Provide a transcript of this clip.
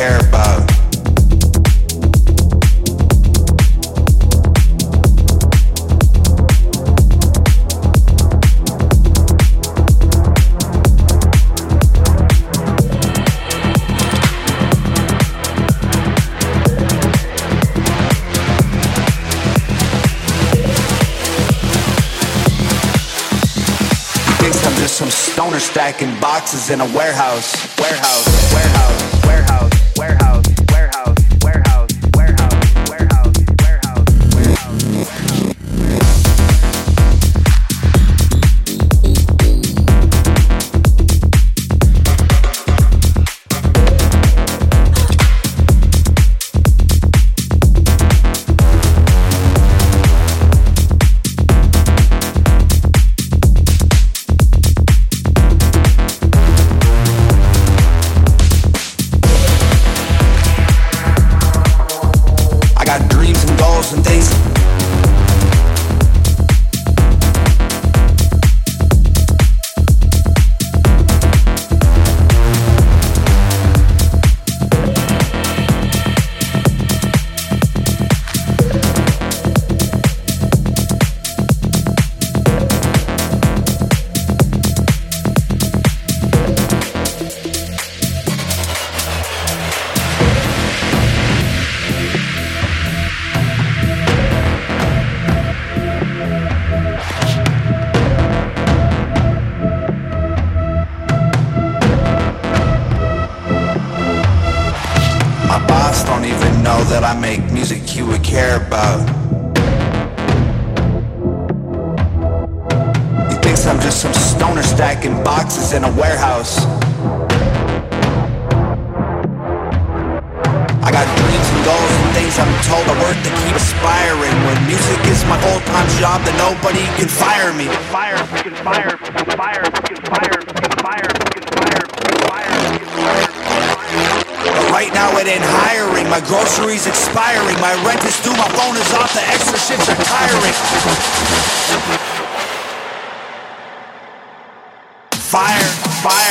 care about. some stoner stacking boxes in a warehouse, warehouse, warehouse, warehouse. That I make music he would care about. He thinks I'm just some stoner stacking boxes in a warehouse. I got dreams and goals and things I'm told I work to keep aspiring. When music is my full-time job, then nobody can fire me. Fire, fire, fire, fire, fucking fire, fire, fire, fire. Right now it ain't hiring. My groceries expiring. My rent is due. My phone is off. The extra shifts are tiring. Fire, fire.